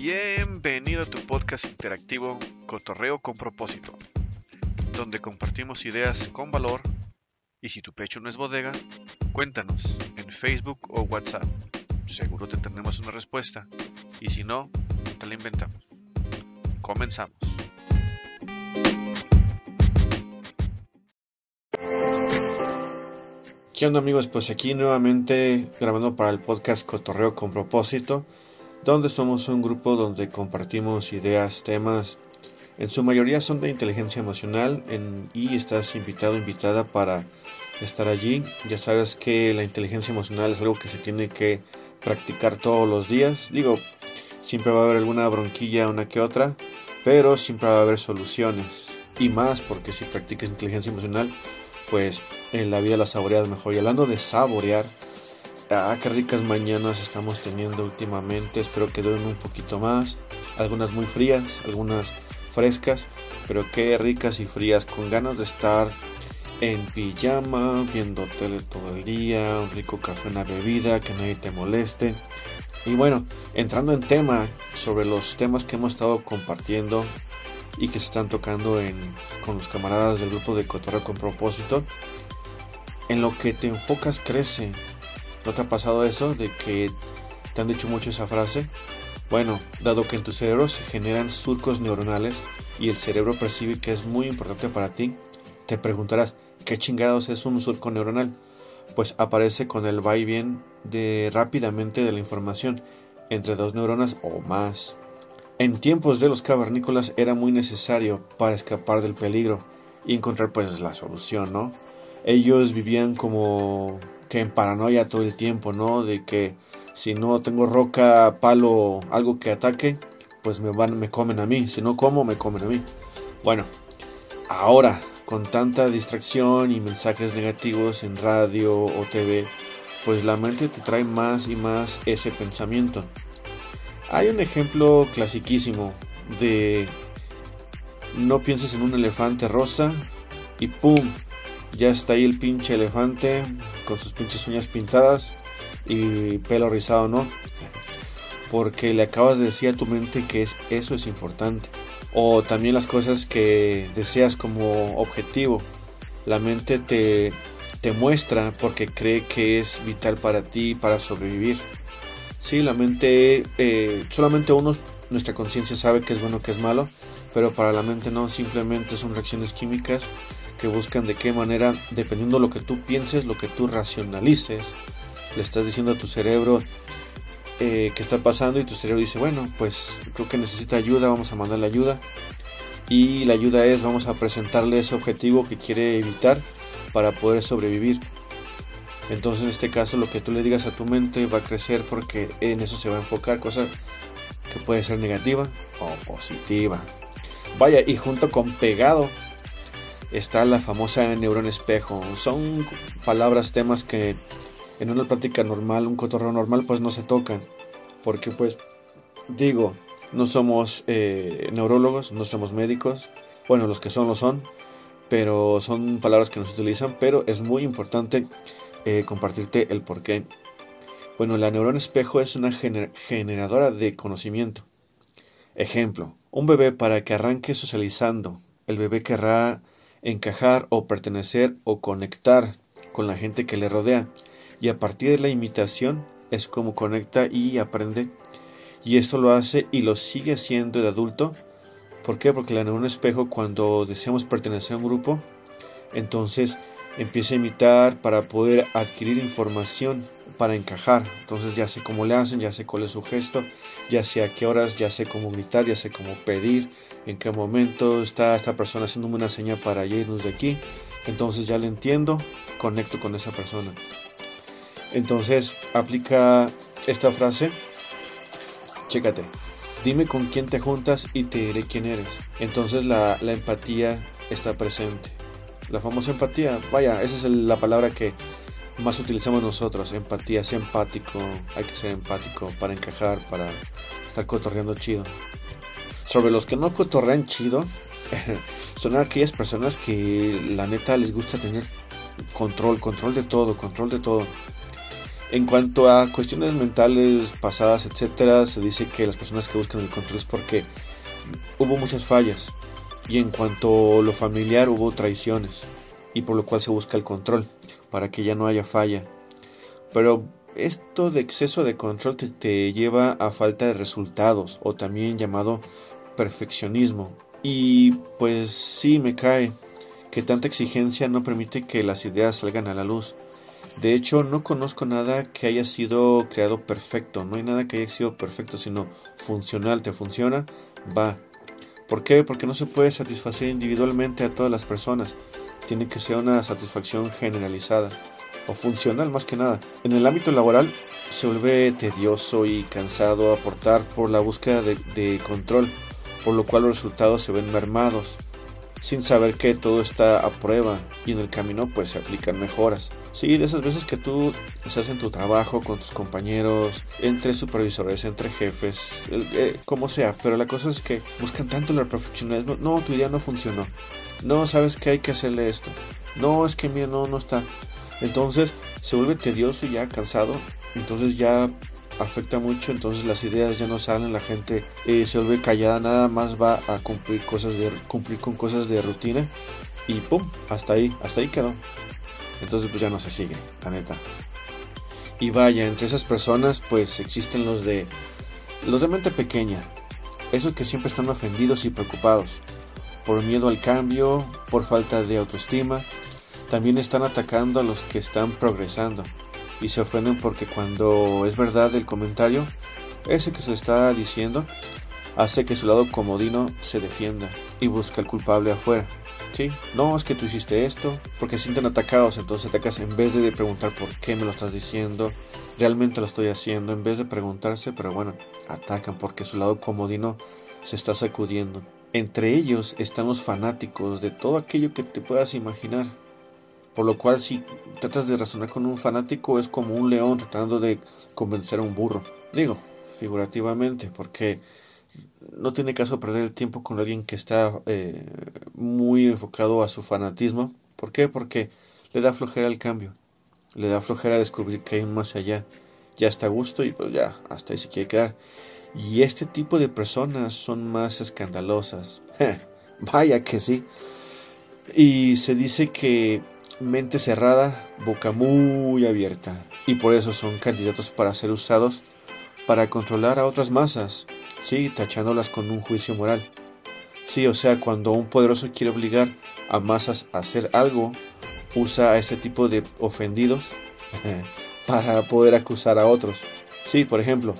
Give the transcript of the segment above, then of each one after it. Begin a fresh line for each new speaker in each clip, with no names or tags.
Bienvenido a tu podcast interactivo Cotorreo con propósito, donde compartimos ideas con valor y si tu pecho no es bodega, cuéntanos en Facebook o WhatsApp. Seguro te tendremos una respuesta y si no, te la inventamos. Comenzamos. ¿Qué onda amigos? Pues aquí nuevamente grabando para el podcast Cotorreo con propósito, donde somos un grupo donde compartimos ideas, temas, en su mayoría son de inteligencia emocional y estás invitado, invitada para estar allí. Ya sabes que la inteligencia emocional es algo que se tiene que practicar todos los días. Digo, siempre va a haber alguna bronquilla, una que otra, pero siempre va a haber soluciones. Y más porque si practicas inteligencia emocional, pues en la vida la saboreas mejor. Y hablando de saborear, ah, qué ricas mañanas estamos teniendo últimamente. Espero que duren un poquito más. Algunas muy frías, algunas frescas, pero qué ricas y frías, con ganas de estar en pijama, viendo tele todo el día, un rico café, una bebida, que nadie te moleste. Y bueno, entrando en tema sobre los temas que hemos estado compartiendo y que se están tocando con los camaradas del grupo de Cotorreo con propósito. En lo que te enfocas crece. ¿No te ha pasado eso de que te han dicho mucho esa frase? Bueno, dado que en tu cerebro se generan surcos neuronales y el cerebro percibe que es muy importante para ti, te preguntarás, ¿qué chingados es un surco neuronal? Pues aparece con el va y bien de rápidamente de la información entre dos neuronas o más. En tiempos de los cavernícolas era muy necesario para escapar del peligro y encontrar pues la solución, ¿no? Ellos vivían como que en paranoia todo el tiempo, ¿no? De que si no tengo roca, palo, algo que ataque, pues me van, me comen a mí. Si no como, me comen a mí. Bueno, ahora con tanta distracción y mensajes negativos en radio o TV, pues la mente te trae más y más ese pensamiento. Hay un ejemplo clasiquísimo de no pienses en un elefante rosa y ¡pum! Ya está ahí el pinche elefante con sus pinches uñas pintadas y pelo rizado, ¿no? Porque le acabas de decir a tu mente que es, eso es importante. O también las cosas que deseas como objetivo. La mente te, te muestra porque cree que es vital para ti, para sobrevivir. Sí, la mente, eh, solamente uno, nuestra conciencia sabe que es bueno, que es malo, pero para la mente no, simplemente son reacciones químicas que buscan de qué manera, dependiendo de lo que tú pienses, lo que tú racionalices, le estás diciendo a tu cerebro eh, qué está pasando y tu cerebro dice, bueno, pues creo que necesita ayuda, vamos a mandarle ayuda. Y la ayuda es, vamos a presentarle ese objetivo que quiere evitar para poder sobrevivir. Entonces en este caso lo que tú le digas a tu mente va a crecer porque en eso se va a enfocar, cosa que puede ser negativa o positiva. Vaya, y junto con pegado está la famosa neurona espejo. Son palabras, temas que en una práctica normal, un cotorreo normal, pues no se tocan. Porque pues, digo, no somos eh, neurólogos, no somos médicos. Bueno, los que son lo son. Pero son palabras que no se utilizan. Pero es muy importante eh, compartirte el por qué. Bueno, la neurona espejo es una generadora de conocimiento. Ejemplo, un bebé para que arranque socializando, el bebé querrá encajar o pertenecer o conectar con la gente que le rodea y a partir de la imitación es como conecta y aprende y esto lo hace y lo sigue haciendo de adulto. ¿Por qué? Porque la neurona espejo cuando deseamos pertenecer a un grupo, entonces empieza a imitar para poder adquirir información para encajar. Entonces ya sé cómo le hacen, ya sé cuál es su gesto, ya sé a qué horas, ya sé cómo gritar, ya sé cómo pedir, en qué momento está esta persona haciéndome una señal para irnos de aquí. Entonces ya le entiendo, conecto con esa persona. Entonces aplica esta frase. Chécate. Dime con quién te juntas y te diré quién eres. Entonces la, la empatía está presente la famosa empatía. Vaya, esa es la palabra que más utilizamos nosotros, empatía, ser empático, hay que ser empático para encajar, para estar cotorreando chido. Sobre los que no cotorrean chido, son aquellas personas que la neta les gusta tener control, control de todo, control de todo. En cuanto a cuestiones mentales pasadas, etcétera, se dice que las personas que buscan el control es porque hubo muchas fallas. Y en cuanto a lo familiar, hubo traiciones. Y por lo cual se busca el control, para que ya no haya falla. Pero esto de exceso de control te, lleva a falta de resultados, o también llamado perfeccionismo. Y pues sí me cae que tanta exigencia no permite que las ideas salgan a la luz. De hecho, no conozco nada que haya sido creado perfecto. No hay nada que haya sido perfecto, sino funcional. ¿Te funciona? Va. ¿Por qué? Porque no se puede satisfacer individualmente a todas las personas. Tiene que ser una satisfacción generalizada o funcional más que nada. En el ámbito laboral se vuelve tedioso y cansado aportar por la búsqueda de, control, por lo cual los resultados se ven mermados sin saber que todo está a prueba y en el camino pues se aplican mejoras. Sí, de esas veces que tú estás en tu trabajo con tus compañeros, entre supervisores, entre jefes, eh, como sea, pero la cosa es que buscan tanto el perfeccionismo, no, tu idea no funcionó, no, sabes que hay que hacerle esto, no, es que mira, no, no está. Entonces se vuelve tedioso y ya cansado, entonces ya afecta mucho, entonces las ideas ya no salen, la gente eh, se vuelve callada, nada más va a cumplir cosas de cumplir con cosas de rutina y pum, hasta ahí, hasta ahí quedó. Entonces pues ya no se sigue, la neta. Y vaya, entre esas personas pues existen los de los de mente pequeña, esos que siempre están ofendidos y preocupados por miedo al cambio, por falta de autoestima, también están atacando a los que están progresando y se ofenden porque cuando es verdad el comentario, ese que se está diciendo, hace que su lado comodino se defienda y busca el culpable afuera. No es que tú hiciste esto, porque se sienten atacados, entonces atacas en vez de preguntar por qué me lo estás diciendo, realmente lo estoy haciendo, en vez de preguntarse, pero bueno, atacan porque su lado comodino se está sacudiendo. Entre ellos están los fanáticos de todo aquello que te puedas imaginar. Por lo cual si tratas de razonar con un fanático es como un león tratando de convencer a un burro. Digo, figurativamente, porque no tiene caso perder el tiempo con alguien que está eh, muy enfocado a su fanatismo. ¿Por qué? Porque le da flojera el cambio. Le da flojera descubrir que hay un más allá. Ya está a gusto y pues ya, hasta ahí se quiere quedar. Y este tipo de personas son más escandalosas. Vaya que sí. Y se dice que mente cerrada, boca muy abierta, y por eso son candidatos para ser usados para controlar a otras masas, sí, tachándolas con un juicio moral. Sí, o sea, cuando un poderoso quiere obligar a masas a hacer algo, usa a este tipo de ofendidos para poder acusar a otros. Sí, por ejemplo,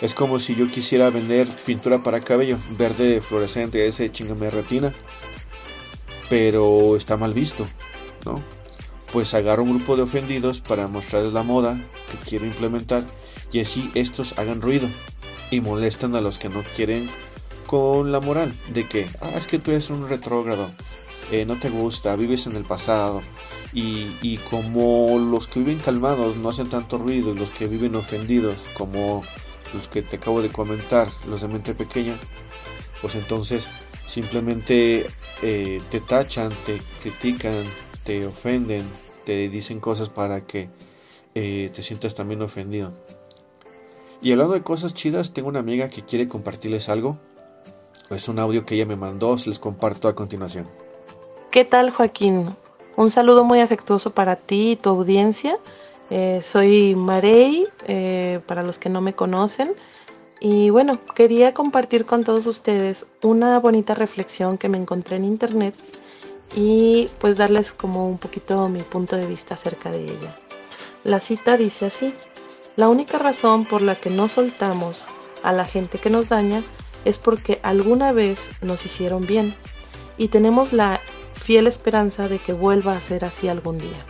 es como si yo quisiera vender pintura para cabello, verde fluorescente, ese chingame retina, pero está mal visto, ¿no? pues agarra un grupo de ofendidos para mostrarles la moda que quiero implementar y así estos hagan ruido y molestan a los que no quieren con la moral de que, ah, es que tú eres un retrógrado, eh, no te gusta, vives en el pasado y, y como los que viven calmados no hacen tanto ruido y los que viven ofendidos como los que te acabo de comentar, los de mente pequeña, pues entonces simplemente eh, te tachan, te critican, te ofenden, te dicen cosas para que eh, te sientas también ofendido. Y hablando de cosas chidas, tengo una amiga que quiere compartirles algo. Es un audio que ella me mandó, se les comparto a continuación.
¿Qué tal Joaquín? Un saludo muy afectuoso para ti y tu audiencia. Eh, soy Marey, eh, para los que no me conocen. Y bueno, quería compartir con todos ustedes una bonita reflexión que me encontré en internet y pues darles como un poquito mi punto de vista acerca de ella. La cita dice así, la única razón por la que no soltamos a la gente que nos daña es porque alguna vez nos hicieron bien y tenemos la fiel esperanza de que vuelva a ser así algún día.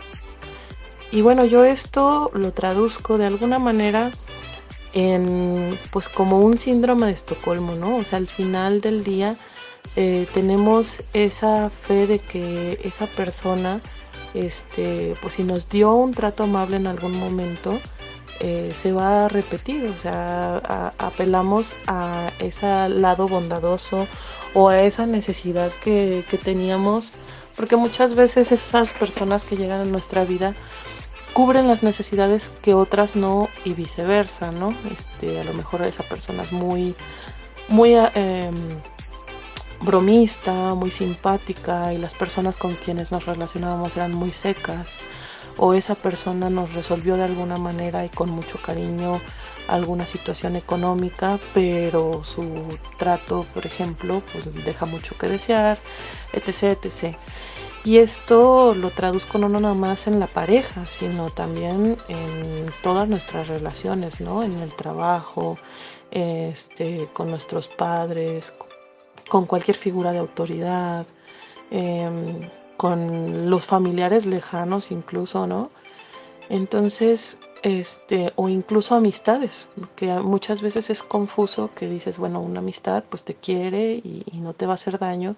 Y bueno, yo esto lo traduzco de alguna manera en pues como un síndrome de Estocolmo, ¿no? O sea, al final del día eh, tenemos esa fe de que esa persona, este, pues si nos dio un trato amable en algún momento, eh, se va a repetir, o sea, apelamos a ese lado bondadoso o a esa necesidad que, que teníamos, porque muchas veces esas personas que llegan a nuestra vida cubren las necesidades que otras no y viceversa, ¿no? Este, a lo mejor esa persona es muy, muy em, bromista, muy simpática y las personas con quienes nos relacionábamos eran muy secas o esa persona nos resolvió de alguna manera y con mucho cariño alguna situación económica, pero su trato, por ejemplo, pues deja mucho que desear, etc, etc. Y esto lo traduzco no nada más en la pareja, sino también en todas nuestras relaciones, ¿no? En el trabajo, este, con nuestros padres, con cualquier figura de autoridad, em, con los familiares lejanos incluso, ¿no? Entonces, este, o incluso amistades, que muchas veces es confuso que dices, bueno, una amistad pues te quiere y, no te va a hacer daño,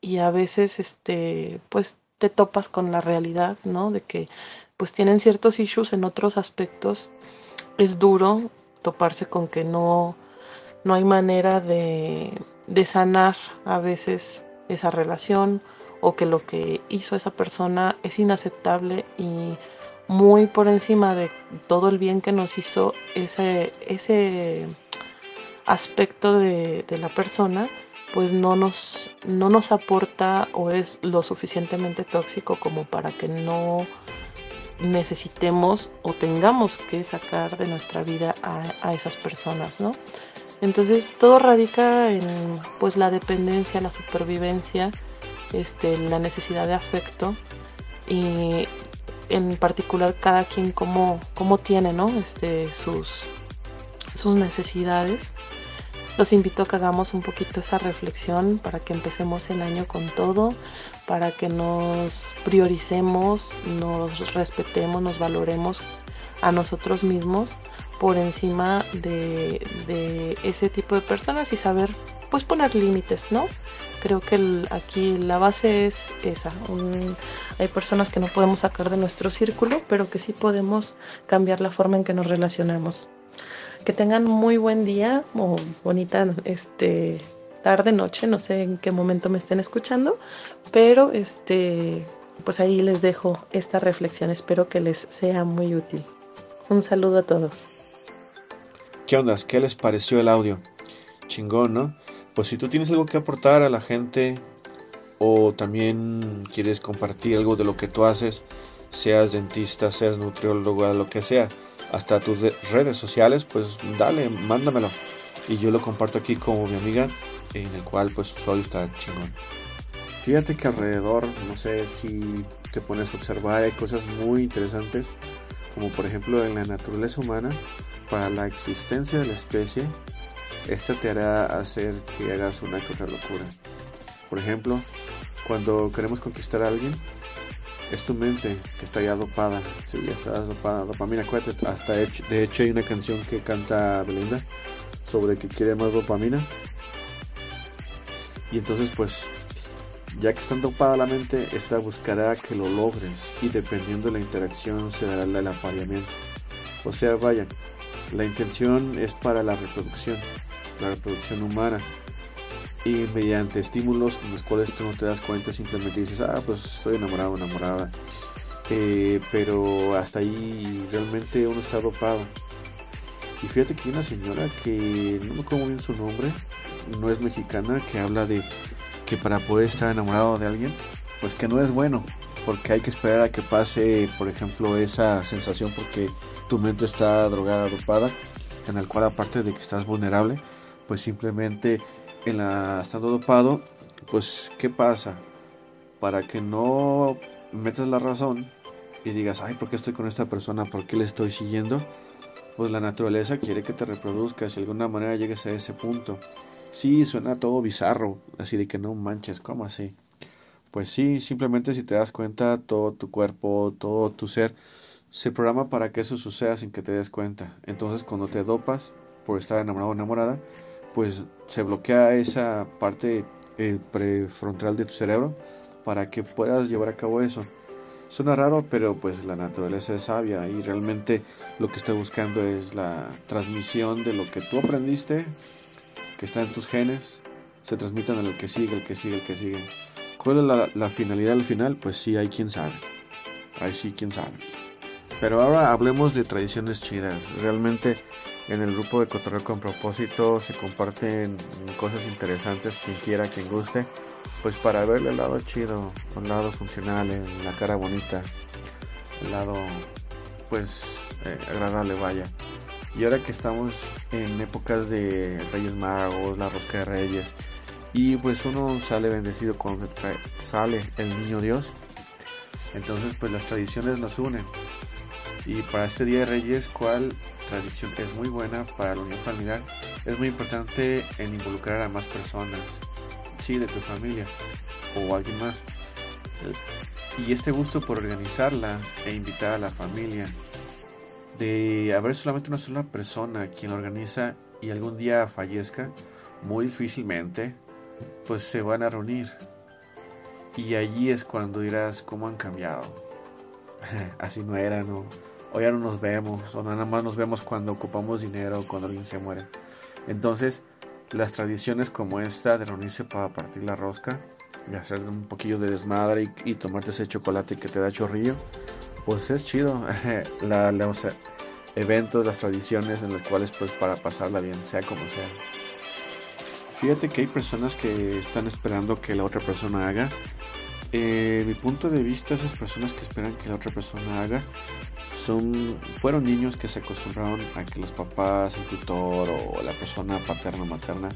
y a veces este pues te topas con la realidad, ¿no? De que pues tienen ciertos issues en otros aspectos. Es duro toparse con que no, no hay manera de, de sanar a veces esa relación o que lo que hizo esa persona es inaceptable y muy por encima de todo el bien que nos hizo ese, ese aspecto de, de la persona, pues no nos, no nos aporta o es lo suficientemente tóxico como para que no necesitemos o tengamos que sacar de nuestra vida a, esas personas, ¿no? Entonces todo radica en pues la dependencia, la supervivencia, este, la necesidad de afecto y en particular cada quien como, como tiene, ¿no? Este, sus, sus necesidades los invito a que hagamos un poquito esa reflexión para que empecemos el año con todo, para que nos prioricemos, nos respetemos, nos valoremos a nosotros mismos por encima de, ese tipo de personas y saber pues poner límites, ¿no? Creo que aquí la base es esa. hay personas que no podemos sacar de nuestro círculo, pero que sí podemos cambiar la forma en que nos relacionamos. Que tengan muy buen día o bonita este tarde, noche, no sé en qué momento me estén escuchando, pero este pues ahí les dejo esta reflexión, espero que les sea muy útil. Un saludo a todos.
¿Qué onda? ¿Qué les pareció el audio? Chingón, ¿no? Pues si tú tienes algo que aportar a la gente o también quieres compartir algo de lo que tú haces, seas dentista, seas nutriólogo, lo que sea, hasta tus redes sociales, pues dale, mándamelo. Y yo lo comparto aquí como mi amiga, en el cual pues audio está chingón. Fíjate que alrededor, no sé si te pones a observar, hay cosas muy interesantes, como por ejemplo en la naturaleza humana, para la existencia de la especie, esta te hará hacer que hagas una cosa locura. Por ejemplo, cuando queremos conquistar a alguien, es tu mente que está ya dopada. Sí, ya está dopada. Dopamina, acuérdate. Hasta de hecho hay una canción que canta Belinda sobre que quiere más dopamina. Y entonces pues ya que está dopada la mente, esta buscará que lo logres y dependiendo de la interacción se dará el apareamiento. O sea, vaya, la intención es para la reproducción, la reproducción humana. Y mediante estímulos con los cuales tú no te das cuenta simplemente dices ah pues estoy enamorado enamorada eh, pero hasta ahí realmente uno está dopado. Y fíjate que hay una señora que no me acuerdo bien su nombre no es mexicana que habla de que para poder estar enamorado de alguien pues que no es bueno porque hay que esperar a que pase por ejemplo esa sensación porque tu mente está drogada dopada en el cual aparte de que estás vulnerable pues simplemente estando dopado, pues ¿qué pasa? Para que no metas la razón y digas, ay, ¿por qué estoy con esta persona? ¿Por qué le estoy siguiendo? Pues la naturaleza quiere que te reproduzcas, de alguna manera llegues a ese punto. Sí, suena todo bizarro, así de que no manches, ¿cómo así? Pues sí, simplemente si te das cuenta, todo tu cuerpo, todo tu ser se programa para que eso suceda sin que te des cuenta. Entonces cuando te dopas por estar enamorado o enamorada, pues se bloquea esa parte eh, prefrontal de tu cerebro para que puedas llevar a cabo eso. Suena raro, pero pues la naturaleza es sabia y realmente lo que está buscando es la transmisión de lo que tú aprendiste, que está en tus genes, se transmitan al que sigue, el que sigue, el que sigue. ¿Cuál es la, finalidad al final? Pues sí, hay quien sabe. Ahí sí, quien sabe. Pero ahora hablemos de tradiciones chidas. Realmente en el grupo de Cotorreo con propósito se comparten cosas interesantes, quien quiera, quien guste, pues para verle el lado chido, el lado funcional, la cara bonita, el lado pues eh, agradable vaya. Y ahora que estamos en épocas de Reyes Magos, la Rosca de Reyes, y pues uno sale bendecido cuando sale el niño Dios, entonces pues las tradiciones nos unen. Y para este Día de Reyes, ¿cuál tradición es muy buena para la unión familiar? Es muy importante en involucrar a más personas, sí, de tu familia o alguien más. Y este gusto por organizarla e invitar a la familia, de haber solamente una sola persona quien la organiza y algún día fallezca, muy difícilmente, pues se van a reunir. Y allí es cuando dirás cómo han cambiado. Así no era, ¿no? o ya no nos vemos, o nada más nos vemos cuando ocupamos dinero o cuando alguien se muere. Entonces, las tradiciones como esta de reunirse para partir la rosca y hacer un poquillo de desmadre y, tomarte ese chocolate que te da chorrillo, pues es chido. la, los eventos, las tradiciones en las cuales pues para pasarla bien, sea como sea. Fíjate que hay personas que están esperando que la otra persona haga. Eh, mi punto de vista, esas personas que esperan que la otra persona haga, son, fueron niños que se acostumbraron a que los papás, el tutor o la persona paterna o materna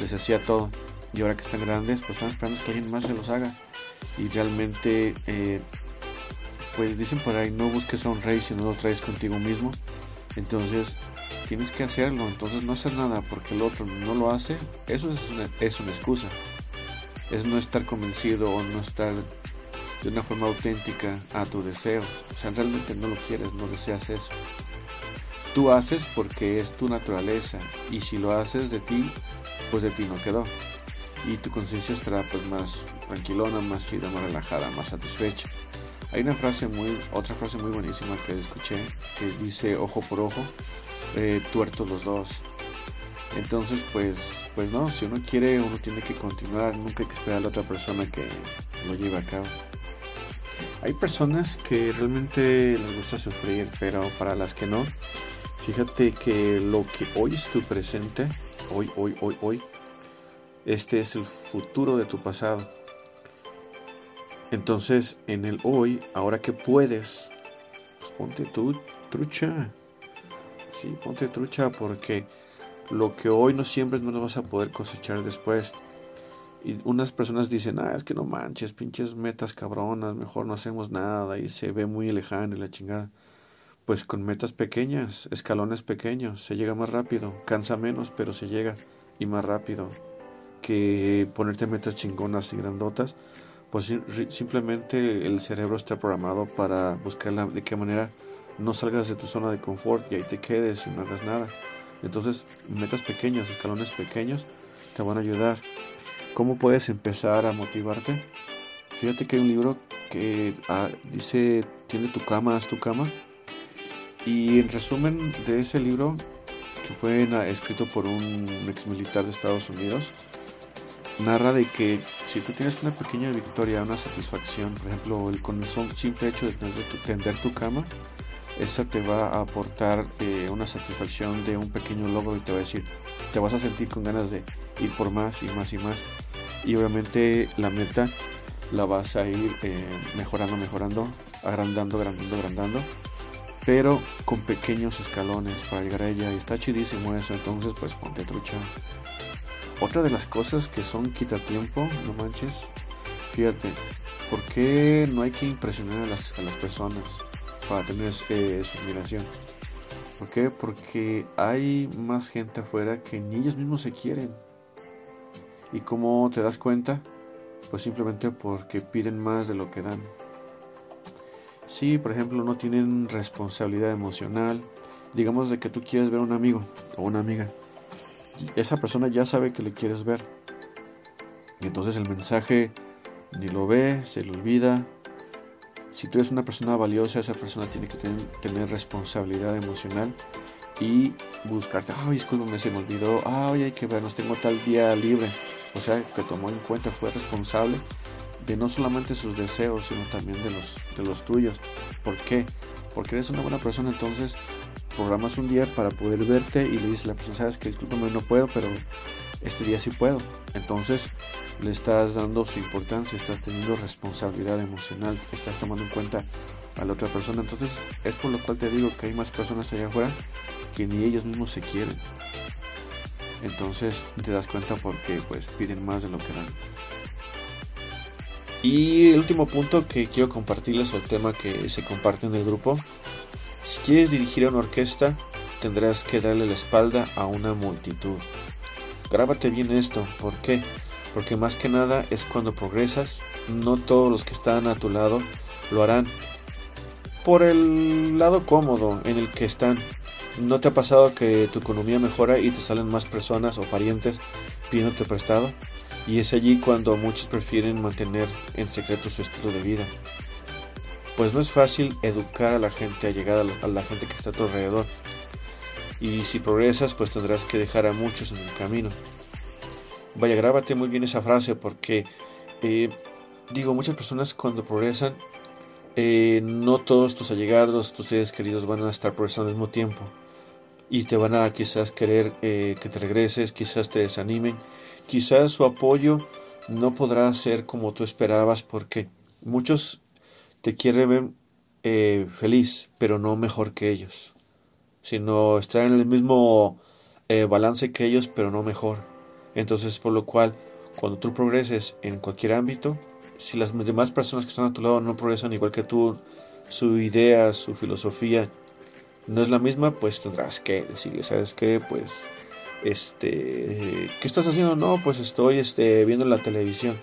les hacía todo. Y ahora que están grandes, pues están esperando que alguien más se los haga. Y realmente, eh, pues dicen por ahí, no busques a un rey si no lo traes contigo mismo. Entonces, tienes que hacerlo. Entonces, no hacer nada porque el otro no lo hace, eso es una, es una excusa. Es no estar convencido o no estar de una forma auténtica a tu deseo. O sea, realmente no lo quieres, no deseas eso. Tú haces porque es tu naturaleza y si lo haces de ti, pues de ti no quedó. Y tu conciencia estará pues más tranquilona, más chida, más relajada, más satisfecha. Hay una frase muy, otra frase muy buenísima que escuché que dice ojo por ojo, eh, tuertos los dos. Entonces pues, pues no, si uno quiere uno tiene que continuar, nunca hay que esperar a la otra persona que lo lleve a cabo. Hay personas que realmente les gusta sufrir, pero para las que no, fíjate que lo que hoy es tu presente, hoy, hoy, hoy, hoy, este es el futuro de tu pasado. Entonces, en el hoy, ahora que puedes, pues ponte tu trucha. Sí, ponte trucha porque lo que hoy no siembres no lo vas a poder cosechar después. Y unas personas dicen, ah, es que no manches, pinches metas cabronas, mejor no hacemos nada y se ve muy lejano y la chingada. Pues con metas pequeñas, escalones pequeños, se llega más rápido, cansa menos, pero se llega y más rápido que ponerte metas chingonas y grandotas. Pues simplemente el cerebro está programado para buscar de qué manera no salgas de tu zona de confort y ahí te quedes y no hagas nada. Entonces, metas pequeñas, escalones pequeños, te van a ayudar ¿Cómo puedes empezar a motivarte? Fíjate que hay un libro que ah, dice, tiene tu cama, haz tu cama. Y en resumen de ese libro, que fue escrito por un ex militar de Estados Unidos, narra de que si tú tienes una pequeña victoria, una satisfacción, por ejemplo, el, con el simple hecho de tender tu cama, esa te va a aportar eh, una satisfacción de un pequeño logro y te va a decir, te vas a sentir con ganas de ir por más y más y más. Y obviamente la meta la vas a ir eh, mejorando, mejorando, agrandando, agrandando, agrandando, pero con pequeños escalones para llegar a ella. Y está chidísimo eso, entonces pues ponte trucha. Otra de las cosas que son quita tiempo, no manches, fíjate, ¿por qué no hay que impresionar a las, a las personas? Para tener eh, su admiración. ¿Por qué? Porque hay más gente afuera que ni ellos mismos se quieren. ¿Y cómo te das cuenta? Pues simplemente porque piden más de lo que dan. Si, por ejemplo, no tienen responsabilidad emocional, digamos de que tú quieres ver a un amigo o una amiga, esa persona ya sabe que le quieres ver. Y entonces el mensaje ni lo ve, se le olvida, si tú eres una persona valiosa, esa persona tiene que tener, responsabilidad emocional y buscarte, ay, discúlpame, se me olvidó, ay, hay que vernos, tengo tal día libre. O sea, que tomó en cuenta, fue responsable de no solamente sus deseos, sino también de los, de los tuyos. ¿Por qué? porque eres una buena persona, entonces programas un día para poder verte y le dices a la persona, sabes que discúlpame, no puedo, pero este día sí puedo. Entonces le estás dando su importancia, estás teniendo responsabilidad emocional, estás tomando en cuenta a la otra persona. Entonces es por lo cual te digo que hay más personas allá afuera que ni ellos mismos se quieren. Entonces te das cuenta porque pues piden más de lo que dan. Y el último punto que quiero compartirles o el tema que se comparte en el grupo. Si quieres dirigir a una orquesta, tendrás que darle la espalda a una multitud. Grábate bien esto, ¿por qué? Porque más que nada es cuando progresas, no todos los que están a tu lado lo harán. Por el lado cómodo en el que están, ¿no te ha pasado que tu economía mejora y te salen más personas o parientes pidiéndote prestado? Y es allí cuando muchos prefieren mantener en secreto su estilo de vida. Pues no es fácil educar a la gente, a a la gente que está a tu alrededor. Y si progresas, pues tendrás que dejar a muchos en el camino. Vaya, grábate muy bien esa frase porque, eh, digo, muchas personas cuando progresan, eh, no todos tus allegados, tus seres queridos van a estar progresando al mismo tiempo. Y te van a quizás querer eh, que te regreses, quizás te desanimen Quizás su apoyo no podrá ser como tú esperabas porque muchos te quieren ver eh, feliz, pero no mejor que ellos, sino estar en el mismo eh, balance que ellos, pero no mejor. Entonces, por lo cual, cuando tú progreses en cualquier ámbito, si las demás personas que están a tu lado no progresan igual que tú, su idea, su filosofía no es la misma, pues tendrás que decirle, ¿sabes qué? Pues este, ¿qué estás haciendo? No, pues estoy este, viendo la televisión.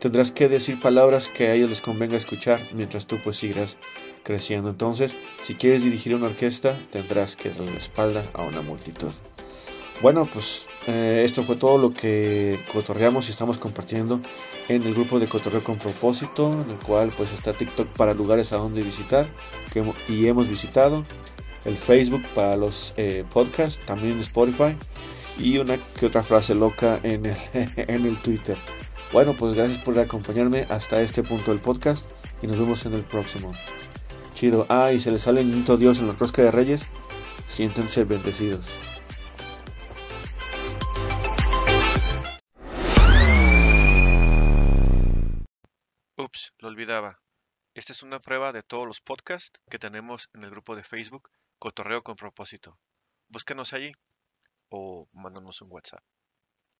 Tendrás que decir palabras que a ellos les convenga escuchar mientras tú pues sigas creciendo. Entonces, si quieres dirigir una orquesta, tendrás que darle la espalda a una multitud. Bueno, pues eh, esto fue todo lo que cotorreamos y estamos compartiendo en el grupo de Cotorreo con propósito, en el cual pues está TikTok para lugares a donde visitar y hemos visitado el Facebook para los eh, podcasts, también Spotify y una que otra frase loca en el, en el Twitter. Bueno, pues gracias por acompañarme hasta este punto del podcast y nos vemos en el próximo. Chido. Ah, y se les sale el niño Dios en la rosca de Reyes. Siéntense bendecidos. Ups, lo olvidaba. Esta es una prueba de todos los podcasts que tenemos en el grupo de Facebook Cotorreo con propósito. Búsquenos allí o mándanos un WhatsApp.